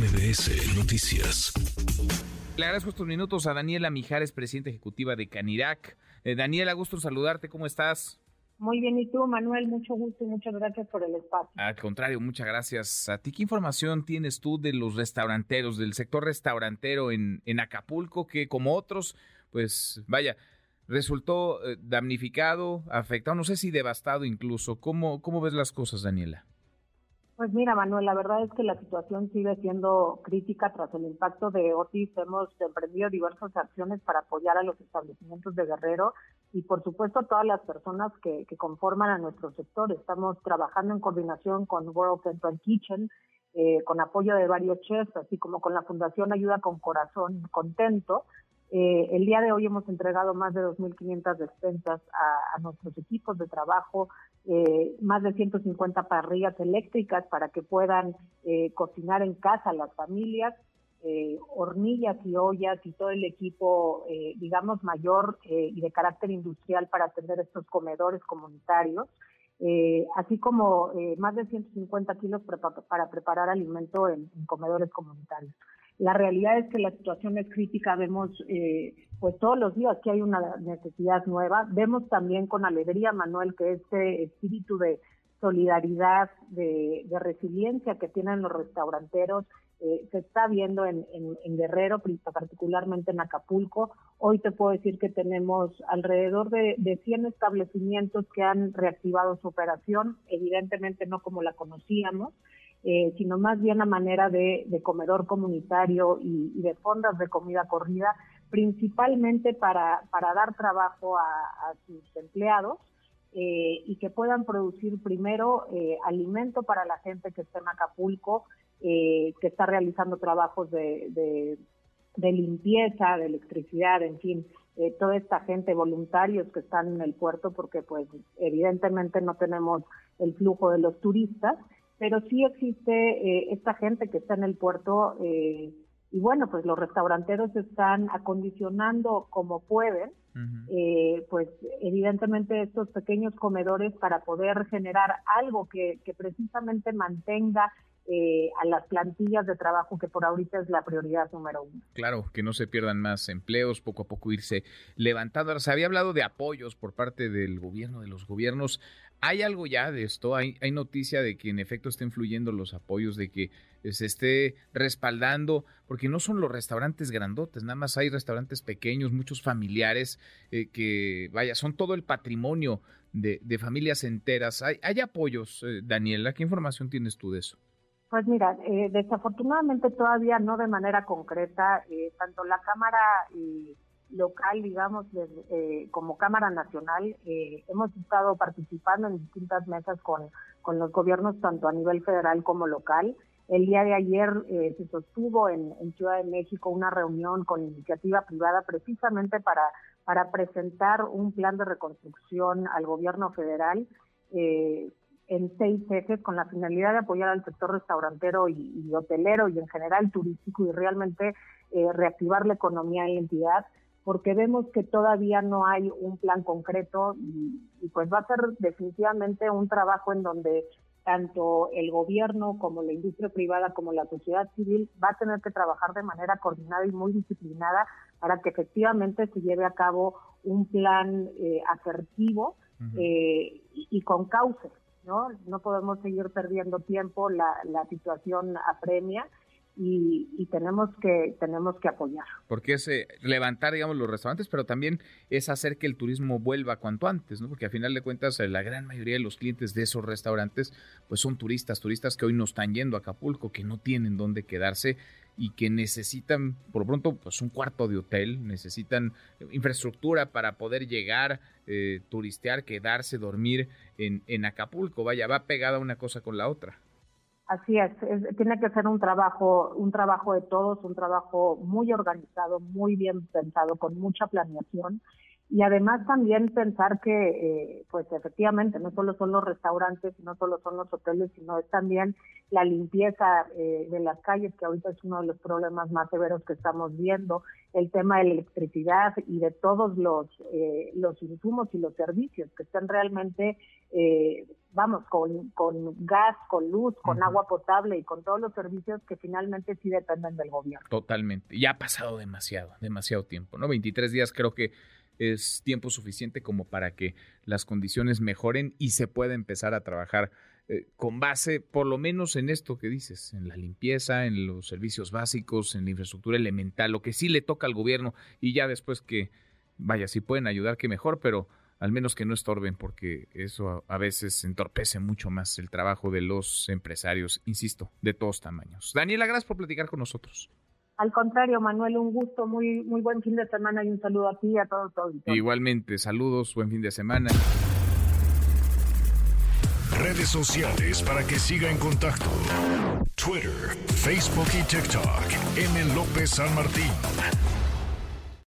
MBS Noticias. Le agradezco estos minutos a Daniela Mijares, presidenta ejecutiva de Canirac. Eh, Daniela, gusto en saludarte, ¿cómo estás? Muy bien, ¿y tú, Manuel? Mucho gusto y muchas gracias por el espacio. Al contrario, muchas gracias a ti. ¿Qué información tienes tú de los restauranteros, del sector restaurantero en, en Acapulco, que como otros, pues vaya, resultó eh, damnificado, afectado, no sé si devastado incluso? ¿Cómo, cómo ves las cosas, Daniela? Pues mira, Manuel, la verdad es que la situación sigue siendo crítica tras el impacto de Otis. Hemos emprendido diversas acciones para apoyar a los establecimientos de Guerrero y, por supuesto, a todas las personas que, conforman a nuestro sector. Estamos trabajando en coordinación con World Central Kitchen, eh, con apoyo de varios chefs, así como con la Fundación Ayuda con Corazón Contento. Eh, el día de hoy hemos entregado más de 2.500 despensas a, nuestros equipos de trabajo, eh, más de 150 parrillas eléctricas para que puedan eh, cocinar en casa las familias, eh, hornillas y ollas y todo el equipo, eh, digamos, mayor eh, y de carácter industrial para atender estos comedores comunitarios. Así como más de 150 kilos para preparar alimento en, en, comedores comunitarios. La realidad es que la situación es crítica, vemos eh, pues todos los días que hay una necesidad nueva, vemos también con alegría, Manuel, que este espíritu de solidaridad, de, resiliencia que tienen los restauranteros, eh, se está viendo en, en, en, Guerrero, particularmente en Acapulco. Hoy te puedo decir que tenemos alrededor de, de 100 establecimientos que han reactivado su operación, evidentemente no como la conocíamos, eh, sino más bien a manera de, comedor comunitario y, de fondas de comida corrida, principalmente para, dar trabajo a, sus empleados eh, y que puedan producir primero eh, alimento para la gente que está en Acapulco, eh, que está realizando trabajos de, de, de, limpieza, de electricidad, en fin, eh, toda esta gente, voluntarios que están en el puerto, porque pues evidentemente no tenemos el flujo de los turistas, pero sí existe eh, esta gente que está en el puerto y bueno, pues los restauranteros están acondicionando como pueden Uh -huh. eh, pues evidentemente estos pequeños comedores para poder generar algo que, que precisamente mantenga eh, a las plantillas de trabajo que por ahorita es la prioridad número uno. Claro, que no se pierdan más empleos, poco a poco irse levantando. Ahora, se había hablado de apoyos por parte del gobierno, de los gobiernos. ¿Hay algo ya de esto? ¿Hay, hay noticia de que en efecto estén fluyendo los apoyos, de que se esté respaldando? Porque no son los restaurantes grandotes, nada más hay restaurantes pequeños, muchos familiares, eh, que vaya, son todo el patrimonio de, familias enteras. ¿Hay, apoyos, eh, Daniela? ¿Qué información tienes tú de eso? Pues mira, eh, desafortunadamente todavía no de manera concreta, eh, tanto la Cámara eh, local, digamos, eh, como Cámara Nacional, hemos estado participando en distintas mesas con, con los gobiernos, tanto a nivel federal como local. El día de ayer se sostuvo en, en, Ciudad de México una reunión con iniciativa privada precisamente para, para presentar un plan de reconstrucción al gobierno federal. Eh, en seis ejes con la finalidad de apoyar al sector restaurantero y, y hotelero y en general turístico y realmente eh, reactivar la economía en la entidad porque vemos que todavía no hay un plan concreto y, y, pues va a ser definitivamente un trabajo en donde tanto el gobierno como la industria privada como la sociedad civil va a tener que trabajar de manera coordinada y muy disciplinada para que efectivamente se lleve a cabo un plan eh, asertivo uh -huh. eh, y, y con cauces ¿no? No podemos seguir perdiendo tiempo, la, la situación apremia y, y, tenemos que tenemos que apoyar. Porque es eh, levantar, digamos, los restaurantes, pero también es hacer que el turismo vuelva cuanto antes, ¿no? Porque a final de cuentas eh, la gran mayoría de los clientes de esos restaurantes pues son turistas, turistas que hoy no están yendo a Acapulco, que no tienen dónde quedarse y que necesitan, por pronto, pues un cuarto de hotel, necesitan infraestructura para poder llegar, eh, turistear, quedarse, dormir en, en Acapulco. Vaya, va pegada una cosa con la otra. Así es, es, tiene que ser un trabajo, un trabajo de todos, un trabajo muy organizado, muy bien pensado, con mucha planeación. y además también pensar que, eh, pues efectivamente, no solo son los restaurantes, no solo son los hoteles, sino es también la limpieza eh, de las calles, que ahorita es uno de los problemas más severos que estamos viendo, el tema de la electricidad y de todos los, eh, los insumos y los servicios que están realmente, vamos, con, con gas, con luz, con agua potable y con todos los servicios que finalmente sí dependen del gobierno. Totalmente. Ya ha pasado demasiado, demasiado tiempo, ¿no? 23 días creo que es tiempo suficiente como para que las condiciones mejoren y se pueda empezar a trabajar eh, con base, por lo menos en esto que dices, en la limpieza, en los servicios básicos, en la infraestructura elemental, lo que sí le toca al gobierno y ya después que, vaya, si pueden ayudar, que mejor, pero al menos que no estorben, porque eso a, veces entorpece mucho más el trabajo de los empresarios, insisto, de todos tamaños. Daniela, gracias por platicar con nosotros. Al contrario, Manuel, un gusto, muy muy buen fin de semana y un saludo a ti y a todos. todos. Igualmente, saludos, buen fin de semana. Redes sociales para que siga en contacto: Twitter, Facebook y TikTok. M. López San Martín.